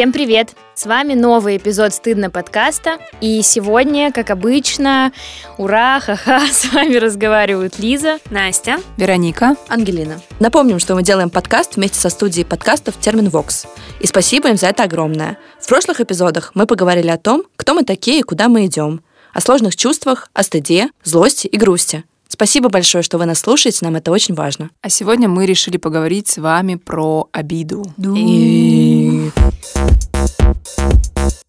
Всем привет! С вами новый эпизод «Стыдно» подкаста. И сегодня, как обычно, ура, ха-ха, с вами разговаривают Лиза, Настя, Вероника, Ангелина. Напомним, что мы делаем подкаст вместе со студией подкастов Терминвокс. И спасибо им за это огромное. В прошлых эпизодах мы поговорили о том, кто мы такие и куда мы идем. О сложных чувствах, о стыде, злости и грусти. Спасибо большое, что вы нас слушаете, нам это очень важно. А сегодня мы решили поговорить с вами про обиду. И...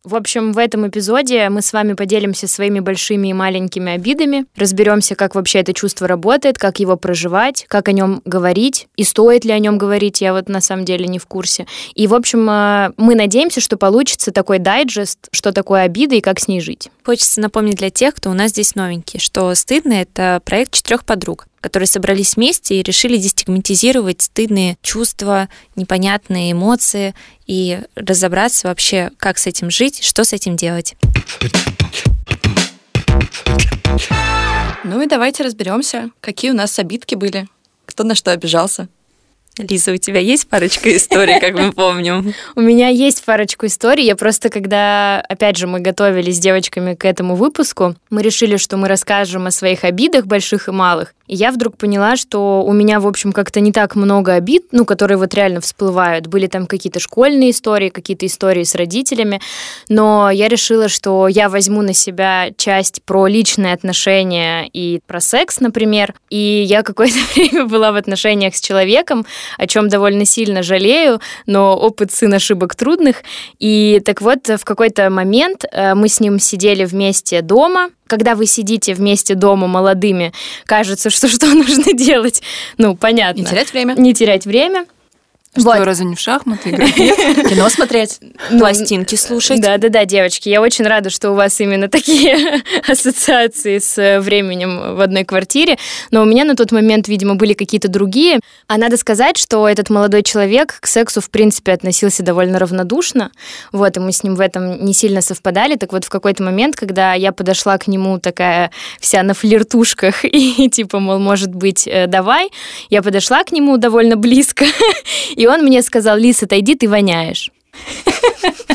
В общем, в этом эпизоде мы с вами поделимся своими большими и маленькими обидами, разберемся, как вообще это чувство работает, как его проживать, как о нем говорить, и стоит ли о нем говорить, я вот на самом деле не в курсе. И, в общем, э, мы надеемся, что получится такой дайджест, что такое обида и как с ней жить. Хочется напомнить для тех, кто у нас здесь новенький, что «Стыдно» — это проект четырех подруг, которые собрались вместе и решили дестигматизировать стыдные чувства, непонятные эмоции и разобраться вообще, как с этим жить, что с этим делать. Ну и давайте разберемся, какие у нас обидки были, кто на что обижался. Лиза, у тебя есть парочка историй, как мы помним? У меня есть парочку историй. Я просто, когда, опять же, мы готовились с девочками к этому выпуску, мы решили, что мы расскажем о своих обидах, больших и малых. Я вдруг поняла, что у меня, в общем, как-то не так много обид, ну, которые вот реально всплывают. Были там какие-то школьные истории, какие-то истории с родителями, но я решила, что я возьму на себя часть про личные отношения и про секс, например. И я какое-то время была в отношениях с человеком, о чем довольно сильно жалею, но опыт сын ошибок трудных. И так вот, в какой-то момент э, мы с ним сидели вместе дома, когда вы сидите вместе дома молодыми, кажется, что что нужно делать? Ну, понятно. Не терять время. Не терять время. Что, вот. разве не в шахматы играть? Кино смотреть. Пластинки слушать. Да-да-да, девочки, я очень рада, что у вас именно такие ассоциации с временем в одной квартире, но у меня на тот момент, видимо, были какие-то другие. А надо сказать, что этот молодой человек к сексу, в принципе, относился довольно равнодушно, вот, и мы с ним в этом не сильно совпадали, так вот в какой-то момент, когда я подошла к нему такая вся на флиртушках и типа, мол, может быть, э, давай, я подошла к нему довольно близко, И он мне сказал, Лиса, отойди, ты воняешь.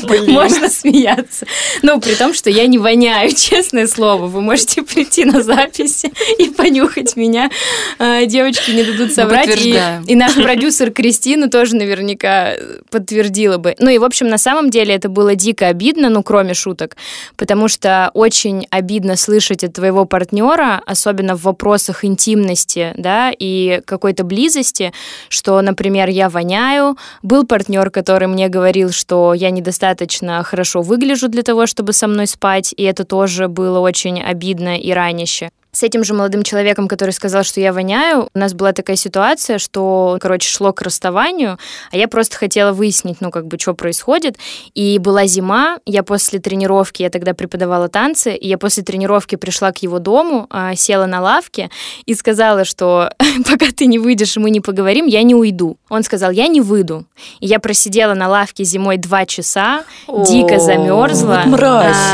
Блин. Можно смеяться. Ну, при том, что я не воняю, честное слово. Вы можете прийти на записи и понюхать меня. А, девочки не дадут соврать. И, и наш продюсер Кристина тоже наверняка подтвердила бы. Ну и, в общем, на самом деле это было дико обидно, ну, кроме шуток, потому что очень обидно слышать от твоего партнера, особенно в вопросах интимности, да, и какой-то близости, что, например, я воняю. Был партнер, который мне говорил, что я недостаточно хорошо выгляжу для того, чтобы со мной спать, и это тоже было очень обидно и раняще с этим же молодым человеком, который сказал, что я воняю, у нас была такая ситуация, что, короче, шло к расставанию, а я просто хотела выяснить, ну, как бы, что происходит. И была зима, я после тренировки, я тогда преподавала танцы, и я после тренировки пришла к его дому, а, села на лавке и сказала, что пока ты не выйдешь и мы не поговорим, я не уйду. Он сказал, я не выйду. И я просидела на лавке зимой два часа, дико замерзла.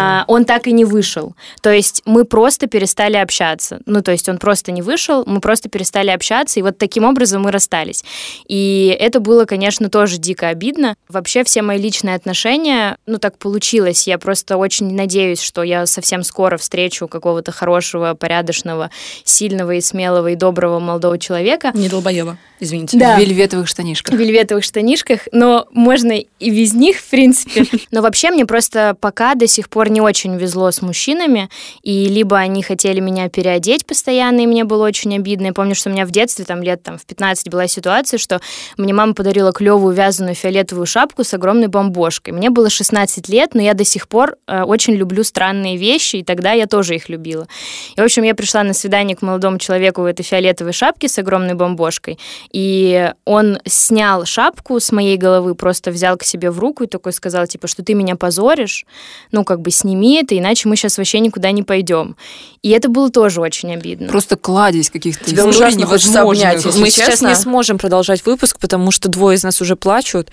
А, он так и не вышел. То есть мы просто перестали общаться общаться. Ну, то есть он просто не вышел, мы просто перестали общаться, и вот таким образом мы расстались. И это было, конечно, тоже дико обидно. Вообще все мои личные отношения, ну, так получилось. Я просто очень надеюсь, что я совсем скоро встречу какого-то хорошего, порядочного, сильного и смелого и доброго молодого человека. Не долбоеба, извините. Да. В вельветовых штанишках. В вельветовых штанишках, но можно и без них, в принципе. Но вообще мне просто пока до сих пор не очень везло с мужчинами, и либо они хотели меня перестать переодеть постоянно, и мне было очень обидно. Я помню, что у меня в детстве, там, лет там, в 15 была ситуация, что мне мама подарила клевую вязаную фиолетовую шапку с огромной бомбошкой. Мне было 16 лет, но я до сих пор э, очень люблю странные вещи, и тогда я тоже их любила. И, в общем, я пришла на свидание к молодому человеку в этой фиолетовой шапке с огромной бомбошкой, и он снял шапку с моей головы, просто взял к себе в руку и такой сказал, типа, что ты меня позоришь, ну, как бы сними это, иначе мы сейчас вообще никуда не пойдем. И это было тоже тоже очень обидно. Просто кладезь каких-то Тебя историй невозможных. Обнять, Мы честно. сейчас не сможем продолжать выпуск, потому что двое из нас уже плачут.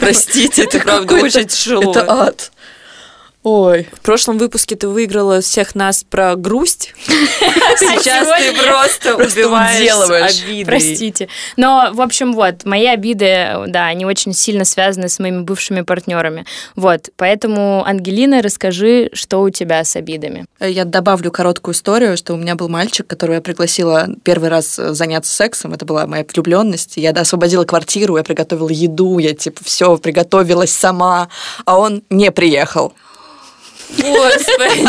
Простите, это правда очень тяжело. Это ад. Ой. В прошлом выпуске ты выиграла всех нас про грусть. Сейчас ты просто убиваешь обиды. Простите. Но, в общем, вот, мои обиды, да, они очень сильно связаны с моими бывшими партнерами. Вот, поэтому, Ангелина, расскажи, что у тебя с обидами. Я добавлю короткую историю, что у меня был мальчик, которого я пригласила первый раз заняться сексом. Это была моя влюбленность. Я освободила квартиру, я приготовила еду, я типа все приготовилась сама, а он не приехал. Господи!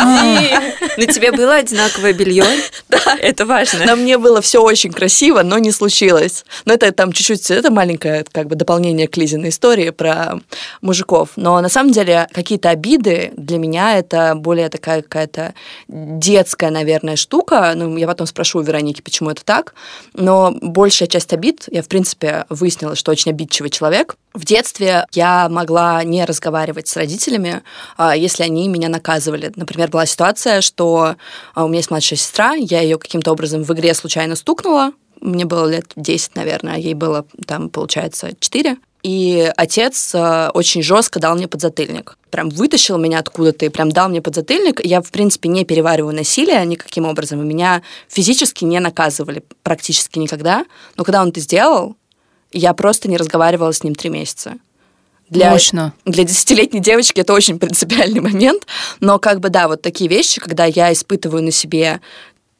На тебе было одинаковое белье? Да. Это важно. На мне было все очень красиво, но не случилось. Но это там чуть-чуть, это маленькое как бы дополнение к Лизиной истории про мужиков. Но на самом деле какие-то обиды для меня это более такая какая-то детская, наверное, штука. Ну, я потом спрошу у Вероники, почему это так. Но большая часть обид, я, в принципе, выяснила, что очень обидчивый человек. В детстве я могла не разговаривать с родителями, а, если они меня наказывали. Например, была ситуация, что а, у меня есть младшая сестра, я ее каким-то образом в игре случайно стукнула, мне было лет 10, наверное, а ей было там, получается, 4. И отец э, очень жестко дал мне подзатыльник. Прям вытащил меня откуда-то и прям дал мне подзатыльник. Я, в принципе, не перевариваю насилие никаким образом. И меня физически не наказывали практически никогда. Но когда он это сделал, я просто не разговаривала с ним три месяца. Для, Мощно. Для десятилетней девочки это очень принципиальный момент. Но как бы, да, вот такие вещи, когда я испытываю на себе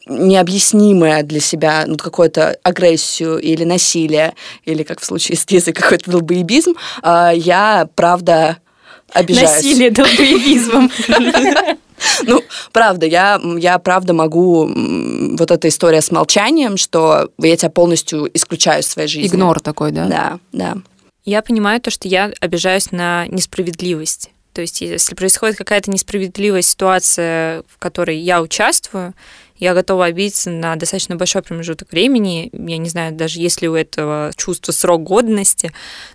необъяснимое для себя ну, какую-то агрессию или насилие, или, как в случае с Лизой, какой-то долбоебизм, а, я, правда, обижаюсь. Насилие долбоебизмом. Ну, правда, я, я правда могу... Вот эта история с молчанием, что я тебя полностью исключаю из своей жизни. Игнор такой, да? Да, да. Я понимаю то, что я обижаюсь на несправедливость. То есть, если происходит какая-то несправедливая ситуация, в которой я участвую, я готова обидеться на достаточно большой промежуток времени. Я не знаю, даже есть ли у этого чувства срок годности,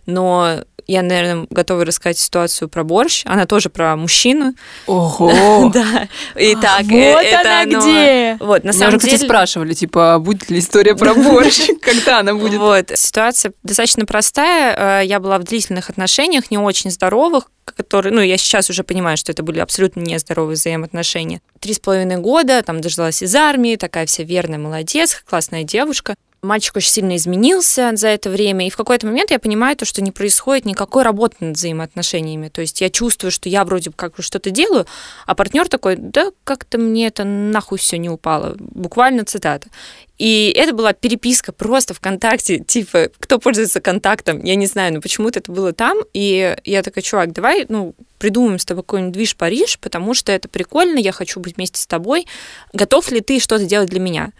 но я, наверное, готова рассказать ситуацию про борщ. Она тоже про мужчину. Ого! Да. И так, вот это она где! Вот, на самом деле... спрашивали, типа, будет ли история про борщ, когда она будет? Вот, ситуация достаточно простая. Э, я была в длительных отношениях, не очень здоровых, которые, ну, я сейчас уже понимаю, что это были абсолютно нездоровые взаимоотношения. Три с половиной года, там, дождалась из армии, такая вся верная, молодец, классная девушка мальчик очень сильно изменился за это время, и в какой-то момент я понимаю то, что не происходит никакой работы над взаимоотношениями. То есть я чувствую, что я вроде как что-то делаю, а партнер такой, да как-то мне это нахуй все не упало. Буквально цитата. И это была переписка просто ВКонтакте, типа, кто пользуется контактом, я не знаю, но почему-то это было там, и я такая, чувак, давай, ну, придумаем с тобой какой-нибудь движ Париж, потому что это прикольно, я хочу быть вместе с тобой. Готов ли ты что-то делать для меня?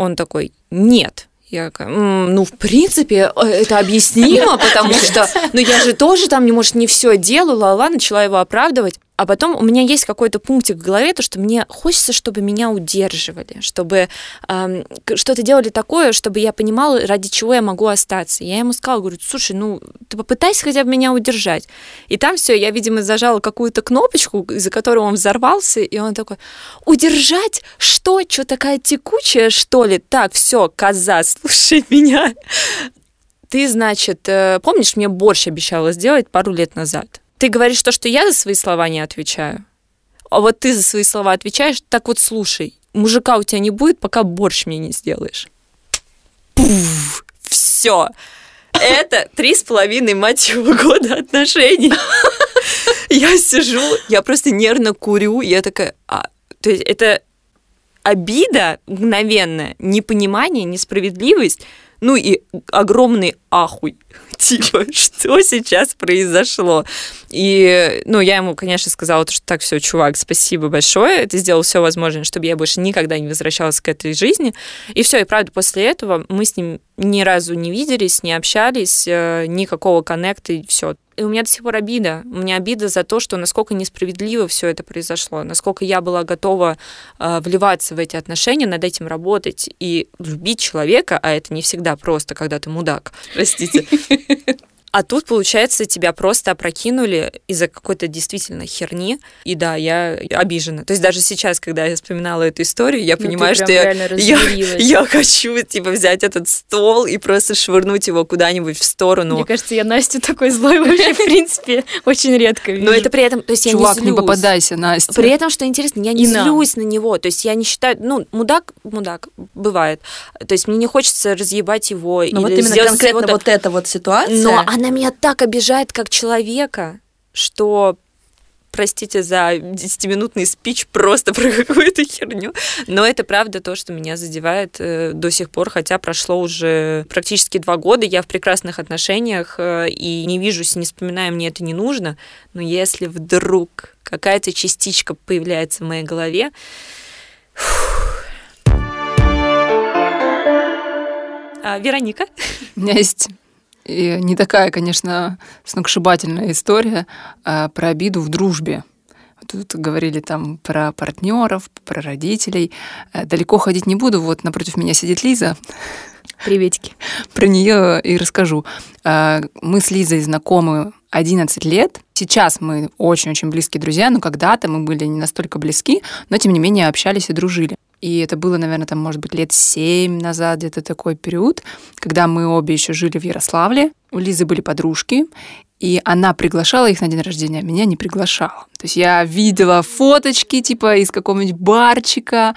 Он такой, нет. Я такая, ну, в принципе, э, это объяснимо, потому что, ну, я же тоже там, может, не все делаю, ла-ла, начала его оправдывать. А потом у меня есть какой-то пунктик в голове, то, что мне хочется, чтобы меня удерживали, чтобы эм, что-то делали такое, чтобы я понимала, ради чего я могу остаться. Я ему сказала, говорю, слушай, ну, ты попытайся хотя бы меня удержать. И там все, я, видимо, зажала какую-то кнопочку, из-за которой он взорвался, и он такой, удержать? Что? Что такая текучая, что ли? Так, все, коза, слушай меня. Ты, значит, э, помнишь, мне борщ обещала сделать пару лет назад? Ты говоришь то, что я за свои слова не отвечаю, а вот ты за свои слова отвечаешь, так вот слушай, мужика у тебя не будет, пока борщ мне не сделаешь. Пуф, все. Это три с половиной, мать его, года отношений. Я сижу, я просто нервно курю, я такая, а, то есть это обида мгновенная, непонимание, несправедливость, ну и огромный ахуй. Типа, что сейчас произошло? И, ну, я ему, конечно, сказала, что так, все, чувак, спасибо большое, ты сделал все возможное, чтобы я больше никогда не возвращалась к этой жизни. И все, и правда, после этого мы с ним ни разу не виделись, не общались, э, никакого коннекта, и все. И у меня до сих пор обида. У меня обида за то, что насколько несправедливо все это произошло, насколько я была готова э, вливаться в эти отношения, над этим работать и любить человека, а это не всегда просто, когда ты мудак, простите. А тут, получается, тебя просто опрокинули из-за какой-то действительно херни. И да, я обижена. То есть даже сейчас, когда я вспоминала эту историю, я ну, понимаю, что я, я, я хочу типа взять этот стол и просто швырнуть его куда-нибудь в сторону. Мне кажется, я Настю такой злой вообще, в принципе, очень редко вижу. Но это при этом, то есть я Чувак, не злюсь. не попадайся, Настя. При этом, что интересно, я не злюсь на него. То есть я не считаю, ну, мудак, мудак, бывает. То есть мне не хочется разъебать его. Но вот именно конкретно вот эта вот ситуация. Но она меня так обижает как человека, что простите за 10-минутный спич просто про какую-то херню, но это правда то, что меня задевает э, до сих пор, хотя прошло уже практически два года, я в прекрасных отношениях э, и не вижусь, не вспоминаю, мне это не нужно, но если вдруг какая-то частичка появляется в моей голове, а, Вероника. У меня есть и не такая, конечно, сногсшибательная история а, про обиду в дружбе. Тут говорили там про партнеров, про родителей. Э, далеко ходить не буду. Вот напротив меня сидит Лиза. Приветики. Про нее и расскажу. А, мы с Лизой знакомы 11 лет. Сейчас мы очень-очень близкие друзья, но когда-то мы были не настолько близки, но тем не менее общались и дружили. И это было, наверное, там, может быть, лет семь назад, где-то такой период, когда мы обе еще жили в Ярославле. У Лизы были подружки, и она приглашала их на день рождения, а меня не приглашала. То есть я видела фоточки, типа, из какого-нибудь барчика,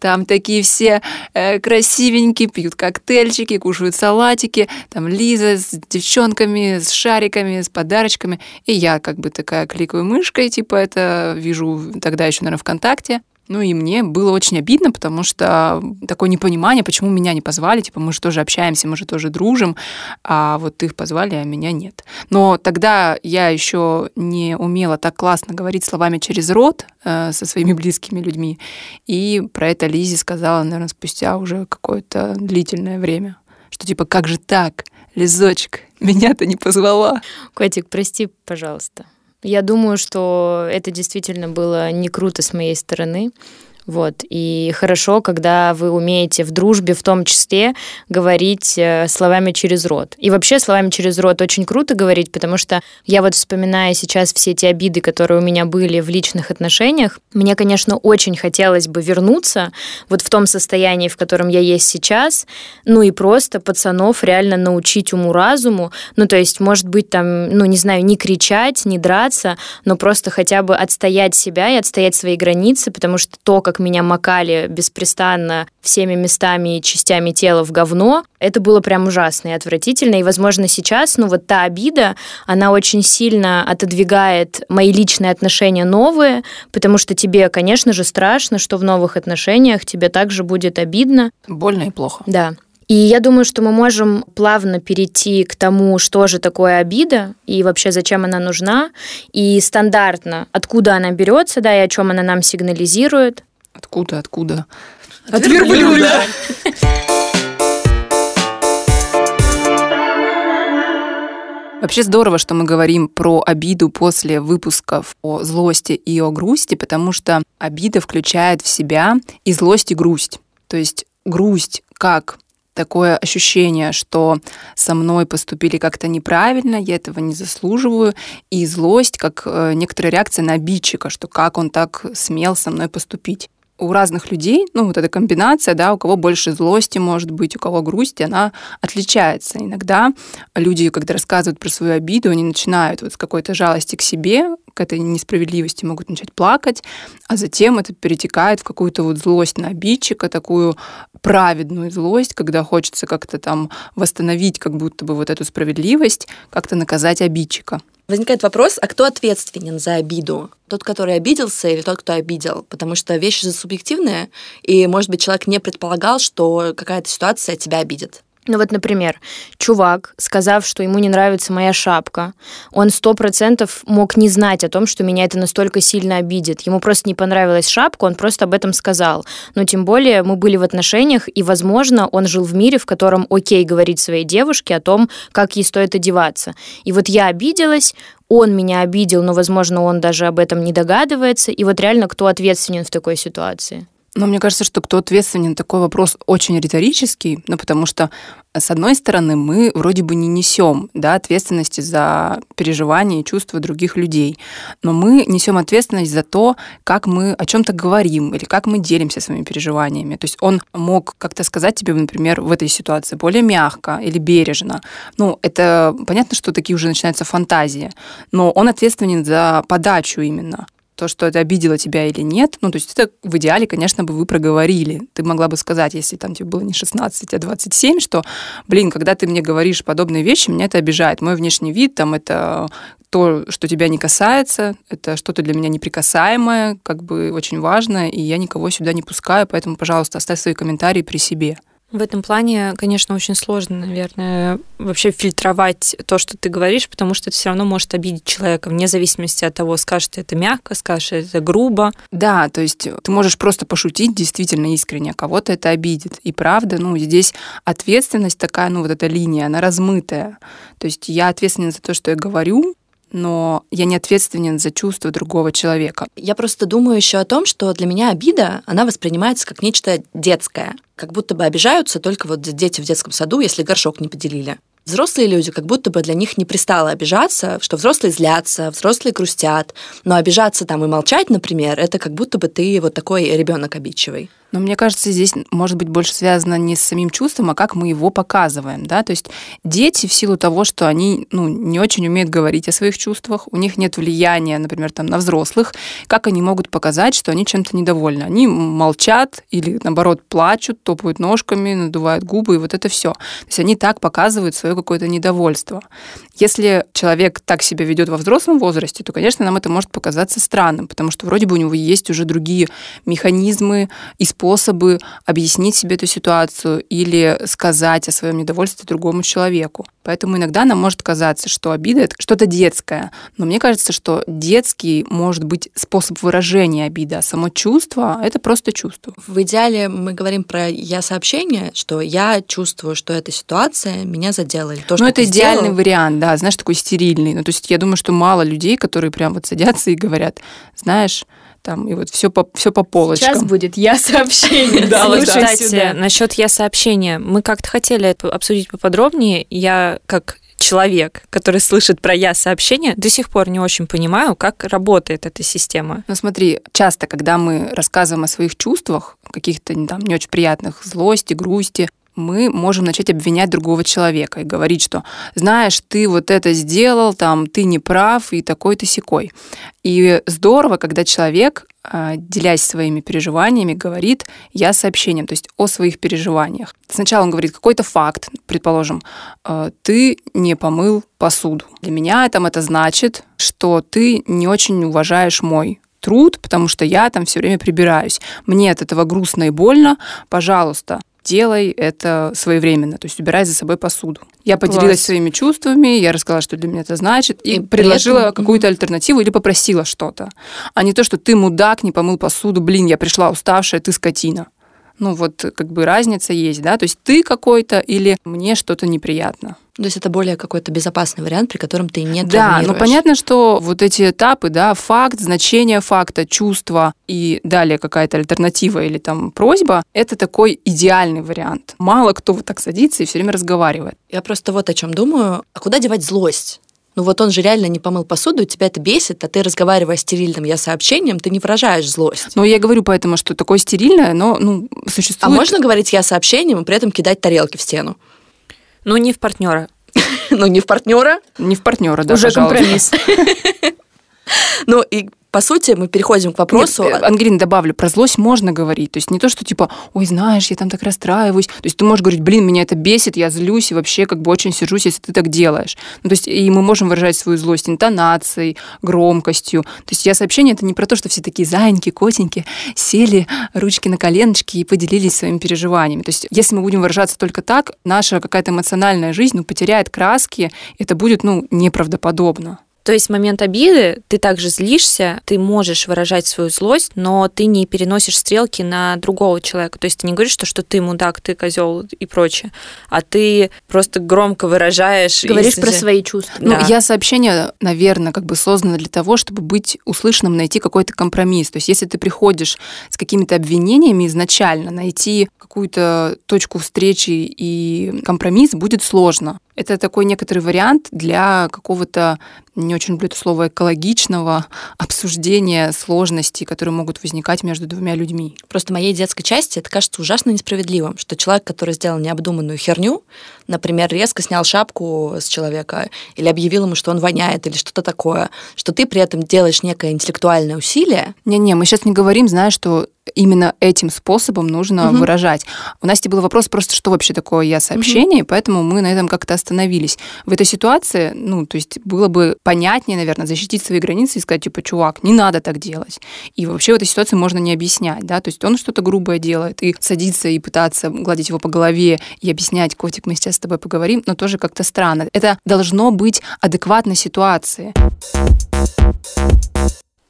там такие все э, красивенькие, пьют коктейльчики, кушают салатики, там Лиза с девчонками, с шариками, с подарочками, и я как бы такая кликаю мышкой, типа, это вижу тогда еще, наверное, ВКонтакте, ну и мне было очень обидно, потому что такое непонимание, почему меня не позвали, типа мы же тоже общаемся, мы же тоже дружим, а вот их позвали, а меня нет. Но тогда я еще не умела так классно говорить словами через рот э, со своими близкими людьми, и про это Лизе сказала, наверное, спустя уже какое-то длительное время, что типа как же так, Лизочек, меня-то не позвала. Котик, прости, пожалуйста. Я думаю, что это действительно было не круто с моей стороны. Вот. И хорошо, когда вы умеете в дружбе в том числе говорить э, словами через рот. И вообще словами через рот очень круто говорить, потому что я вот вспоминаю сейчас все эти обиды, которые у меня были в личных отношениях, мне, конечно, очень хотелось бы вернуться вот в том состоянии, в котором я есть сейчас, ну и просто пацанов реально научить уму-разуму, ну то есть, может быть, там, ну не знаю, не кричать, не драться, но просто хотя бы отстоять себя и отстоять свои границы, потому что то, как как меня макали беспрестанно всеми местами и частями тела в говно, это было прям ужасно и отвратительно. И, возможно, сейчас, ну вот та обида, она очень сильно отодвигает мои личные отношения новые, потому что тебе, конечно же, страшно, что в новых отношениях тебе также будет обидно. Больно и плохо. Да. И я думаю, что мы можем плавно перейти к тому, что же такое обида и вообще зачем она нужна, и стандартно, откуда она берется, да, и о чем она нам сигнализирует. Откуда, откуда? От, От верблюда. Вообще здорово, что мы говорим про обиду после выпусков о злости и о грусти, потому что обида включает в себя и злость, и грусть. То есть грусть как такое ощущение, что со мной поступили как-то неправильно, я этого не заслуживаю, и злость как э, некоторая реакция на обидчика, что как он так смел со мной поступить у разных людей, ну, вот эта комбинация, да, у кого больше злости может быть, у кого грусть, она отличается. Иногда люди, когда рассказывают про свою обиду, они начинают вот с какой-то жалости к себе, к этой несправедливости могут начать плакать, а затем это перетекает в какую-то вот злость на обидчика, такую праведную злость, когда хочется как-то там восстановить как будто бы вот эту справедливость, как-то наказать обидчика. Возникает вопрос, а кто ответственен за обиду? Тот, который обиделся или тот, кто обидел? Потому что вещи же субъективные, и, может быть, человек не предполагал, что какая-то ситуация тебя обидит. Ну вот, например, чувак, сказав, что ему не нравится моя шапка, он сто процентов мог не знать о том, что меня это настолько сильно обидит. Ему просто не понравилась шапка, он просто об этом сказал. Но тем более мы были в отношениях, и, возможно, он жил в мире, в котором окей говорить своей девушке о том, как ей стоит одеваться. И вот я обиделась, он меня обидел, но, возможно, он даже об этом не догадывается. И вот реально, кто ответственен в такой ситуации? Но мне кажется, что кто ответственен, такой вопрос очень риторический, ну, потому что, с одной стороны, мы вроде бы не несем да, ответственности за переживания и чувства других людей, но мы несем ответственность за то, как мы о чем-то говорим или как мы делимся своими переживаниями. То есть он мог как-то сказать тебе, например, в этой ситуации более мягко или бережно. Ну, это понятно, что такие уже начинаются фантазии, но он ответственен за подачу именно то, что это обидело тебя или нет, ну, то есть это в идеале, конечно, бы вы проговорили. Ты могла бы сказать, если там тебе было не 16, а 27, что, блин, когда ты мне говоришь подобные вещи, меня это обижает. Мой внешний вид, там, это то, что тебя не касается, это что-то для меня неприкасаемое, как бы очень важно, и я никого сюда не пускаю, поэтому, пожалуйста, оставь свои комментарии при себе. В этом плане, конечно, очень сложно, наверное, вообще фильтровать то, что ты говоришь, потому что это все равно может обидеть человека, вне зависимости от того, скажешь ты это мягко, скажешь это грубо. Да, то есть ты можешь просто пошутить действительно искренне, а кого-то это обидит. И правда, ну, здесь ответственность такая, ну, вот эта линия, она размытая. То есть я ответственна за то, что я говорю, но я не ответственен за чувства другого человека. Я просто думаю еще о том, что для меня обида, она воспринимается как нечто детское. Как будто бы обижаются только вот дети в детском саду, если горшок не поделили. Взрослые люди, как будто бы для них не пристало обижаться, что взрослые злятся, взрослые грустят, но обижаться там и молчать, например, это как будто бы ты вот такой ребенок обидчивый. Но мне кажется, здесь может быть больше связано не с самим чувством, а как мы его показываем. Да? То есть дети в силу того, что они ну, не очень умеют говорить о своих чувствах, у них нет влияния, например, там, на взрослых, как они могут показать, что они чем-то недовольны? Они молчат или, наоборот, плачут, топают ножками, надувают губы, и вот это все. То есть они так показывают свое какое-то недовольство. Если человек так себя ведет во взрослом возрасте, то, конечно, нам это может показаться странным, потому что вроде бы у него есть уже другие механизмы, использования способы объяснить себе эту ситуацию или сказать о своем недовольстве другому человеку. Поэтому иногда нам может казаться, что обида — это что-то детское. Но мне кажется, что детский может быть способ выражения обиды, а само чувство — это просто чувство. В идеале мы говорим про «я-сообщение», что я чувствую, что эта ситуация меня задела. То, ну, это идеальный сделал... вариант, да, знаешь, такой стерильный. Ну, то есть я думаю, что мало людей, которые прям вот садятся и говорят, знаешь, там, и вот все по, все по полочкам. Сейчас будет я сообщение. Да, кстати, насчет я сообщения. Мы как-то хотели это обсудить поподробнее. Я как человек, который слышит про я сообщение, до сих пор не очень понимаю, как работает эта система. Ну смотри, часто, когда мы рассказываем о своих чувствах, каких-то там не очень приятных, злости, грусти, мы можем начать обвинять другого человека и говорить, что знаешь, ты вот это сделал, там, ты не прав и такой ты секой. И здорово, когда человек, а, делясь своими переживаниями, говорит «я сообщением», то есть о своих переживаниях. Сначала он говорит какой-то факт, предположим, «А, ты не помыл посуду. Для меня там это значит, что ты не очень уважаешь мой труд, потому что я там все время прибираюсь. Мне от этого грустно и больно. Пожалуйста, делай это своевременно, то есть убирай за собой посуду. Я поделилась Класс. своими чувствами, я рассказала, что для меня это значит, и, и предложила этом... какую-то альтернативу или попросила что-то. А не то, что ты мудак, не помыл посуду, блин, я пришла уставшая, ты скотина. Ну вот как бы разница есть, да, то есть ты какой-то или мне что-то неприятно. То есть это более какой-то безопасный вариант, при котором ты не Да, но понятно, что вот эти этапы, да, факт, значение факта, чувство и далее какая-то альтернатива или там просьба, это такой идеальный вариант. Мало кто вот так садится и все время разговаривает. Я просто вот о чем думаю. А куда девать злость? ну вот он же реально не помыл посуду, тебя это бесит, а ты, разговаривая стерильным я сообщением, ты не выражаешь злость. Ну, я говорю поэтому, что такое стерильное, но ну, существует... А можно говорить я сообщением и при этом кидать тарелки в стену? Ну, не в партнера. Ну, не в партнера. Не в партнера, да, Уже компромисс. Ну, и по сути, мы переходим к вопросу... Нет, Ангелина, добавлю, про злость можно говорить. То есть не то, что типа, ой, знаешь, я там так расстраиваюсь. То есть ты можешь говорить, блин, меня это бесит, я злюсь и вообще как бы очень сержусь, если ты так делаешь. Ну, то есть и мы можем выражать свою злость интонацией, громкостью. То есть я сообщение это не про то, что все такие зайеньки, котеньки, сели ручки на коленочки и поделились своими переживаниями. То есть если мы будем выражаться только так, наша какая-то эмоциональная жизнь ну, потеряет краски, это будет ну, неправдоподобно. То есть в момент обиды ты также злишься, ты можешь выражать свою злость, но ты не переносишь стрелки на другого человека. То есть ты не говоришь, что, что ты мудак, ты козел и прочее, а ты просто громко выражаешь. Говоришь и... про свои чувства. Ну, да. я сообщение, наверное, как бы создано для того, чтобы быть услышанным, найти какой-то компромисс. То есть если ты приходишь с какими-то обвинениями изначально, найти какую-то точку встречи и компромисс будет сложно. Это такой некоторый вариант для какого-то, не очень люблю это слово, экологичного обсуждения сложностей, которые могут возникать между двумя людьми. Просто моей детской части это кажется ужасно несправедливым, что человек, который сделал необдуманную херню, например, резко снял шапку с человека или объявил ему, что он воняет или что-то такое, что ты при этом делаешь некое интеллектуальное усилие. Не-не, мы сейчас не говорим, знаешь, что именно этим способом нужно угу. выражать. У Насти был вопрос просто, что вообще такое я сообщение, угу. поэтому мы на этом как-то остановились. В этой ситуации, ну, то есть было бы понятнее, наверное, защитить свои границы и сказать, типа, чувак, не надо так делать. И вообще в этой ситуации можно не объяснять, да, то есть он что-то грубое делает, и садиться и пытаться гладить его по голове и объяснять, котик, мы сейчас с тобой поговорим, но тоже как-то странно. Это должно быть адекватно ситуации.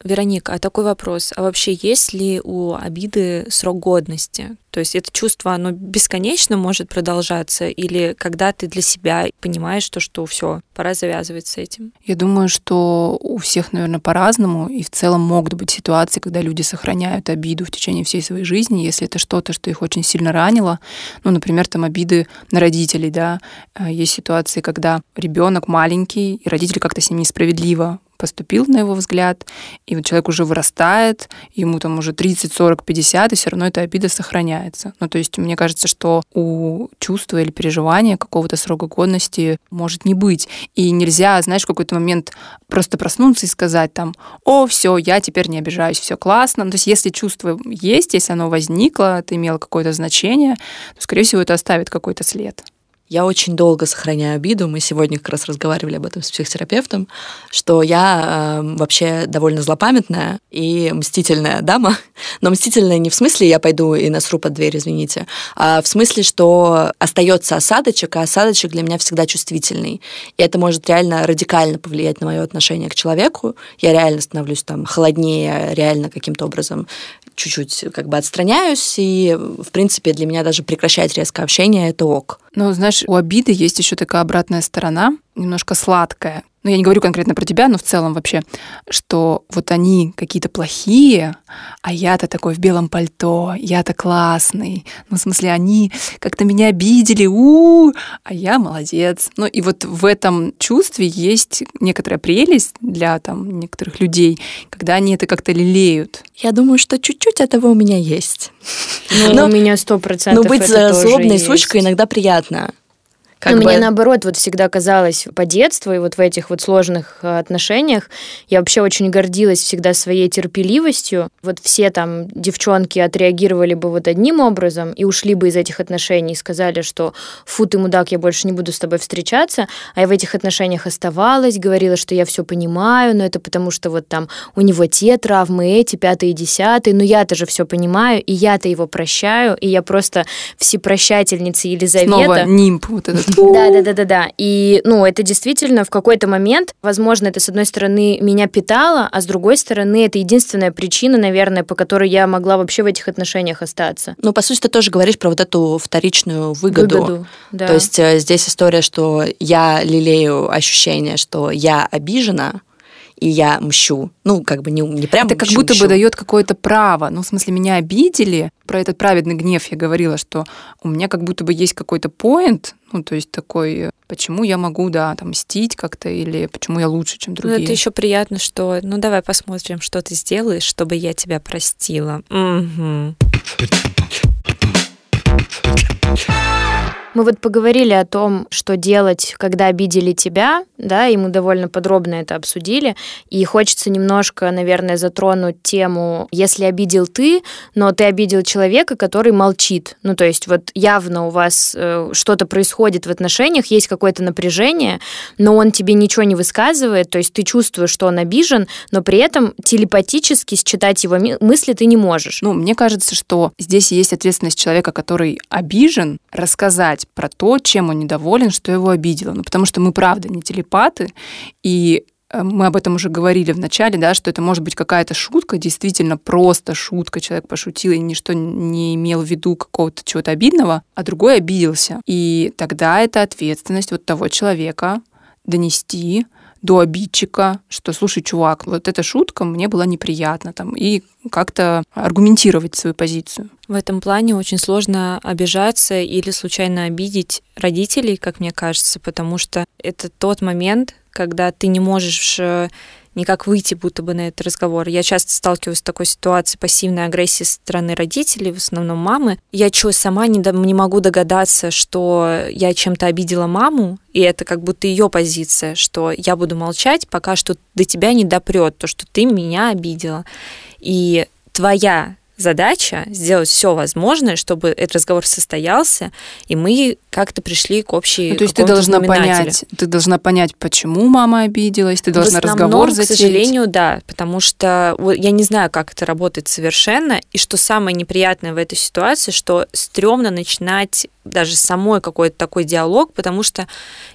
Вероника, а такой вопрос. А вообще есть ли у обиды срок годности? То есть это чувство, оно бесконечно может продолжаться? Или когда ты для себя понимаешь то, что все, пора завязывать с этим? Я думаю, что у всех, наверное, по-разному. И в целом могут быть ситуации, когда люди сохраняют обиду в течение всей своей жизни, если это что-то, что их очень сильно ранило. Ну, например, там обиды на родителей, да. Э, есть ситуации, когда ребенок маленький, и родители как-то с ним несправедливо поступил, на его взгляд, и вот человек уже вырастает, ему там уже 30, 40, 50, и все равно эта обида сохраняется. Ну, то есть мне кажется, что у чувства или переживания какого-то срока годности может не быть. И нельзя, знаешь, в какой-то момент просто проснуться и сказать там, о, все, я теперь не обижаюсь, все классно. Ну, то есть если чувство есть, если оно возникло, это имело какое-то значение, то, скорее всего, это оставит какой-то след. Я очень долго сохраняю обиду. Мы сегодня как раз разговаривали об этом с психотерапевтом, что я э, вообще довольно злопамятная и мстительная дама. Но мстительная не в смысле я пойду и насру под дверь, извините, а в смысле, что остается осадочек, а осадочек для меня всегда чувствительный. И это может реально радикально повлиять на мое отношение к человеку. Я реально становлюсь там холоднее, реально каким-то образом чуть-чуть как бы отстраняюсь, и, в принципе, для меня даже прекращать резко общение — это ок. Ну, знаешь, у обиды есть еще такая обратная сторона, немножко сладкая, ну, я не говорю конкретно про тебя, но в целом вообще, что вот они какие-то плохие, а я-то такой в белом пальто, я-то классный. Ну, в смысле, они как-то меня обидели, у, -у, -у а я молодец. Ну, и вот в этом чувстве есть некоторая прелесть для там некоторых людей, когда они это как-то лелеют. Я думаю, что чуть-чуть этого у меня есть. Ну, но, у меня сто процентов Но быть злобной сучкой иногда приятно. Как ну, бы... Мне наоборот вот всегда казалось по детству и вот в этих вот сложных э, отношениях я вообще очень гордилась всегда своей терпеливостью. Вот все там девчонки отреагировали бы вот одним образом и ушли бы из этих отношений и сказали, что фу, ты мудак, я больше не буду с тобой встречаться, а я в этих отношениях оставалась, говорила, что я все понимаю, но это потому что вот там у него те травмы, эти, пятые, десятые, но я-то же все понимаю, и я-то его прощаю, и я просто всепрощательница Елизавета. Снова нимб вот этот да, да, да, да, да. И, ну, это действительно в какой-то момент, возможно, это с одной стороны меня питало, а с другой стороны это единственная причина, наверное, по которой я могла вообще в этих отношениях остаться. Ну, по сути, ты тоже говоришь про вот эту вторичную выгоду. Выгоду, да. То есть э, здесь история, что я лелею ощущение, что я обижена, и я мщу. Ну, как бы не, не прям Это как мщу, будто мщу. бы дает какое-то право. Ну, в смысле, меня обидели. Про этот праведный гнев я говорила, что у меня как будто бы есть какой-то поинт, ну, то есть такой, почему я могу, да, там, мстить как-то, или почему я лучше, чем другие. Ну, это еще приятно, что, ну, давай посмотрим, что ты сделаешь, чтобы я тебя простила. Угу. Мы вот поговорили о том, что делать, когда обидели тебя, да, и мы довольно подробно это обсудили. И хочется немножко, наверное, затронуть тему, если обидел ты, но ты обидел человека, который молчит. Ну, то есть вот явно у вас э, что-то происходит в отношениях, есть какое-то напряжение, но он тебе ничего не высказывает, то есть ты чувствуешь, что он обижен, но при этом телепатически считать его мысли ты не можешь. Ну, мне кажется, что здесь есть ответственность человека, который обижен, рассказать про то, чем он недоволен, что его обидело. Ну, потому что мы, правда, не телепаты, и э, мы об этом уже говорили в начале, да, что это может быть какая-то шутка, действительно просто шутка, человек пошутил и ничто не имел в виду какого-то чего-то обидного, а другой обиделся. И тогда это ответственность вот того человека донести до обидчика, что, слушай, чувак, вот эта шутка мне была неприятна, там, и как-то аргументировать свою позицию. В этом плане очень сложно обижаться или случайно обидеть родителей, как мне кажется, потому что это тот момент, когда ты не можешь э, никак выйти будто бы на этот разговор. Я часто сталкиваюсь с такой ситуацией пассивной агрессии со стороны родителей, в основном мамы. Я что, сама не, не могу догадаться, что я чем-то обидела маму, и это как будто ее позиция, что я буду молчать, пока что до тебя не допрет то, что ты меня обидела. И твоя задача сделать все возможное, чтобы этот разговор состоялся, и мы как-то пришли к общей ну, То есть ты должна понять, ты должна понять, почему мама обиделась, ты должна В основном, разговор затеять. к сожалению, да, потому что я не знаю, как это работает совершенно, и что самое неприятное в этой ситуации, что стрёмно начинать даже самой какой-то такой диалог, потому что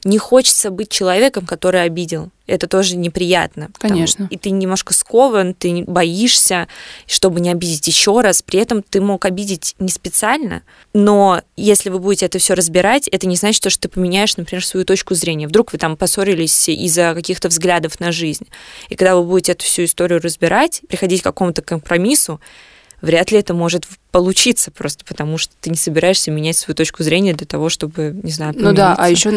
не хочется быть человеком, который обидел. Это тоже неприятно. Конечно. Там, и ты немножко скован, ты боишься, чтобы не обидеть еще раз. При этом ты мог обидеть не специально, но если вы будете это все разбирать, это не значит, что ты поменяешь, например, свою точку зрения. Вдруг вы там поссорились из-за каких-то взглядов на жизнь. И когда вы будете эту всю историю разбирать, приходить к какому-то компромиссу, вряд ли это может получиться просто потому, что ты не собираешься менять свою точку зрения для того, чтобы, не знаю, Ну да, а еще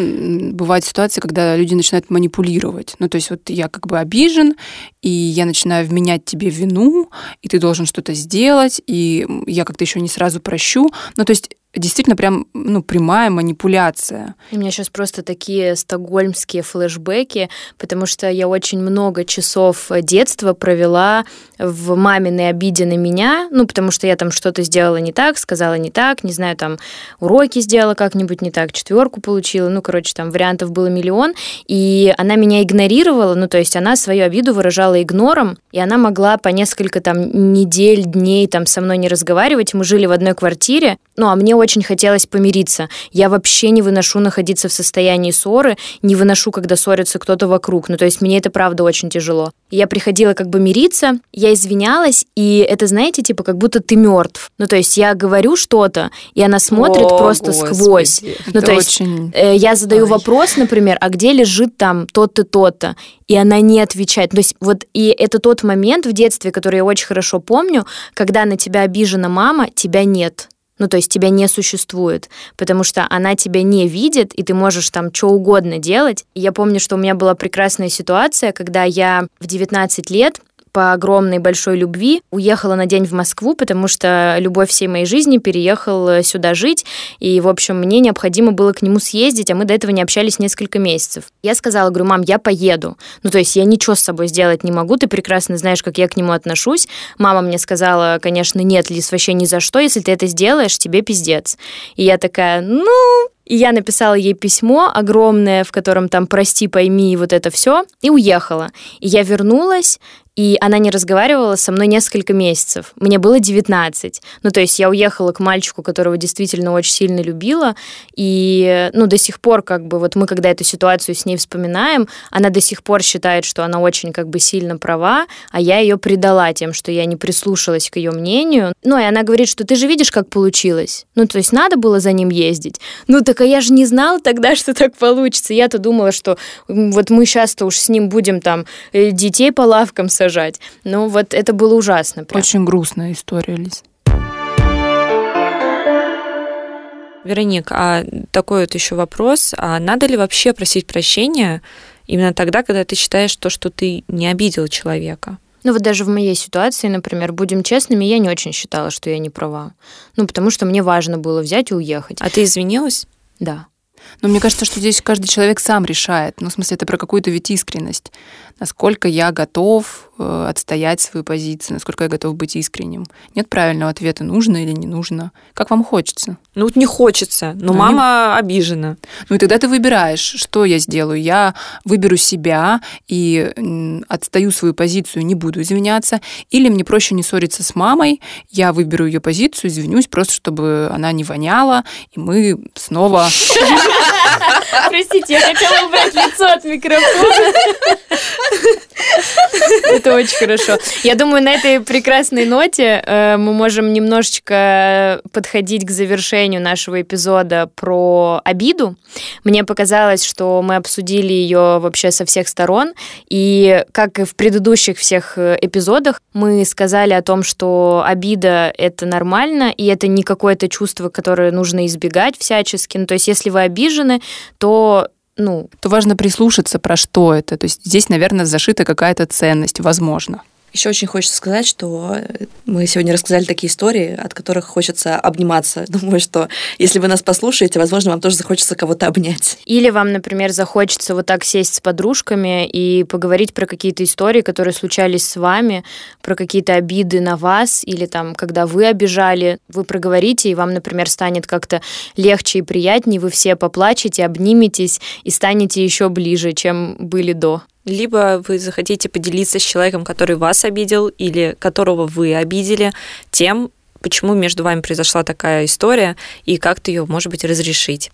бывает ситуация, когда люди начинают манипулировать. Ну то есть вот я как бы обижен, и я начинаю вменять тебе вину, и ты должен что-то сделать, и я как-то еще не сразу прощу. Ну то есть действительно прям ну, прямая манипуляция. У меня сейчас просто такие стокгольмские флешбеки, потому что я очень много часов детства провела в маминой обиде на меня, ну, потому что я там что-то сделала не так, сказала не так, не знаю, там уроки сделала как-нибудь не так, четверку получила, ну, короче, там вариантов было миллион, и она меня игнорировала, ну, то есть она свою обиду выражала игнором, и она могла по несколько там недель, дней там со мной не разговаривать, мы жили в одной квартире, ну, а мне очень хотелось помириться. Я вообще не выношу находиться в состоянии ссоры, не выношу, когда ссорится кто-то вокруг. Ну, то есть мне это правда очень тяжело. Я приходила как бы мириться, я извинялась, и это, знаете, типа как будто ты мертв. Ну, то есть я говорю что-то, и она смотрит О, просто господи. сквозь. Ну, это то есть очень... э, я задаю Ой. вопрос, например, а где лежит там тот-то, тот-то? И она не отвечает. То есть вот и это тот момент в детстве, который я очень хорошо помню, когда на тебя обижена мама, тебя нет. Ну, то есть тебя не существует, потому что она тебя не видит, и ты можешь там что угодно делать. И я помню, что у меня была прекрасная ситуация, когда я в 19 лет по огромной большой любви уехала на день в Москву, потому что любовь всей моей жизни переехал сюда жить, и, в общем, мне необходимо было к нему съездить, а мы до этого не общались несколько месяцев. Я сказала, говорю, мам, я поеду. Ну, то есть я ничего с собой сделать не могу, ты прекрасно знаешь, как я к нему отношусь. Мама мне сказала, конечно, нет, Лис, вообще ни за что, если ты это сделаешь, тебе пиздец. И я такая, ну, и я написала ей письмо огромное, в котором там «прости, пойми» и вот это все, и уехала. И я вернулась, и она не разговаривала со мной несколько месяцев. Мне было 19. Ну, то есть я уехала к мальчику, которого действительно очень сильно любила, и, ну, до сих пор, как бы, вот мы, когда эту ситуацию с ней вспоминаем, она до сих пор считает, что она очень, как бы, сильно права, а я ее предала тем, что я не прислушалась к ее мнению. Ну, и она говорит, что ты же видишь, как получилось. Ну, то есть надо было за ним ездить. Ну, так а я же не знала тогда, что так получится. Я-то думала, что вот мы сейчас-то уж с ним будем там э, детей по лавкам сажать. Ну, вот это было ужасно. Прям. Очень грустная история, Лиз. Вероник, а такой вот еще вопрос. А надо ли вообще просить прощения именно тогда, когда ты считаешь то, что ты не обидел человека? Ну вот даже в моей ситуации, например, будем честными, я не очень считала, что я не права. Ну потому что мне важно было взять и уехать. А ты извинилась? Да. Но мне кажется, что здесь каждый человек сам решает. Ну, в смысле, это про какую-то ведь искренность насколько я готов э, отстоять свою позицию, насколько я готов быть искренним. Нет правильного ответа, нужно или не нужно. Как вам хочется? Ну, вот не хочется, но ну, мама не... обижена. Ну, и тогда ты выбираешь, что я сделаю. Я выберу себя и отстаю свою позицию, не буду извиняться. Или мне проще не ссориться с мамой, я выберу ее позицию, извинюсь, просто чтобы она не воняла, и мы снова Простите, я хотела убрать лицо от микрофона. Это очень хорошо. Я думаю, на этой прекрасной ноте э, мы можем немножечко подходить к завершению нашего эпизода про обиду. Мне показалось, что мы обсудили ее вообще со всех сторон. И как и в предыдущих всех э, эпизодах, мы сказали о том, что обида — это нормально, и это не какое-то чувство, которое нужно избегать всячески. Ну, то есть если вы обижены, то ну... То важно прислушаться, про что это. То есть здесь, наверное, зашита какая-то ценность, возможно. Еще очень хочется сказать, что мы сегодня рассказали такие истории, от которых хочется обниматься. Думаю, что если вы нас послушаете, возможно, вам тоже захочется кого-то обнять. Или вам, например, захочется вот так сесть с подружками и поговорить про какие-то истории, которые случались с вами, про какие-то обиды на вас, или там, когда вы обижали, вы проговорите, и вам, например, станет как-то легче и приятнее, вы все поплачете, обниметесь и станете еще ближе, чем были до. Либо вы захотите поделиться с человеком, который вас обидел или которого вы обидели, тем, почему между вами произошла такая история и как-то ее, может быть, разрешить.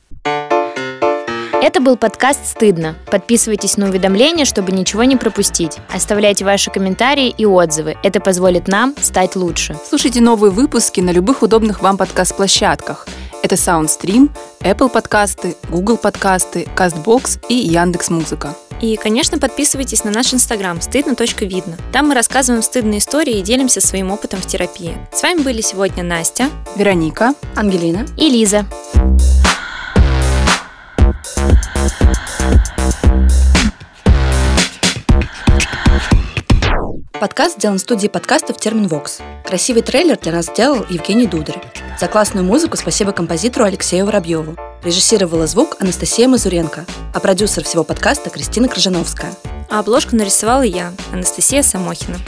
Это был подкаст «Стыдно». Подписывайтесь на уведомления, чтобы ничего не пропустить. Оставляйте ваши комментарии и отзывы. Это позволит нам стать лучше. Слушайте новые выпуски на любых удобных вам подкаст-площадках. Это SoundStream, Apple подкасты, Google подкасты, CastBox и Яндекс.Музыка. И, конечно, подписывайтесь на наш инстаграм стыдно.видно. Там мы рассказываем стыдные истории и делимся своим опытом в терапии. С вами были сегодня Настя, Вероника, Ангелина и Лиза. Подкаст сделан в студии подкастов Терминвокс. Красивый трейлер для нас сделал Евгений Дударь. За классную музыку спасибо композитору Алексею Воробьеву. Режиссировала звук Анастасия Мазуренко, а продюсер всего подкаста Кристина Крыжановская. А обложку нарисовала я, Анастасия Самохина.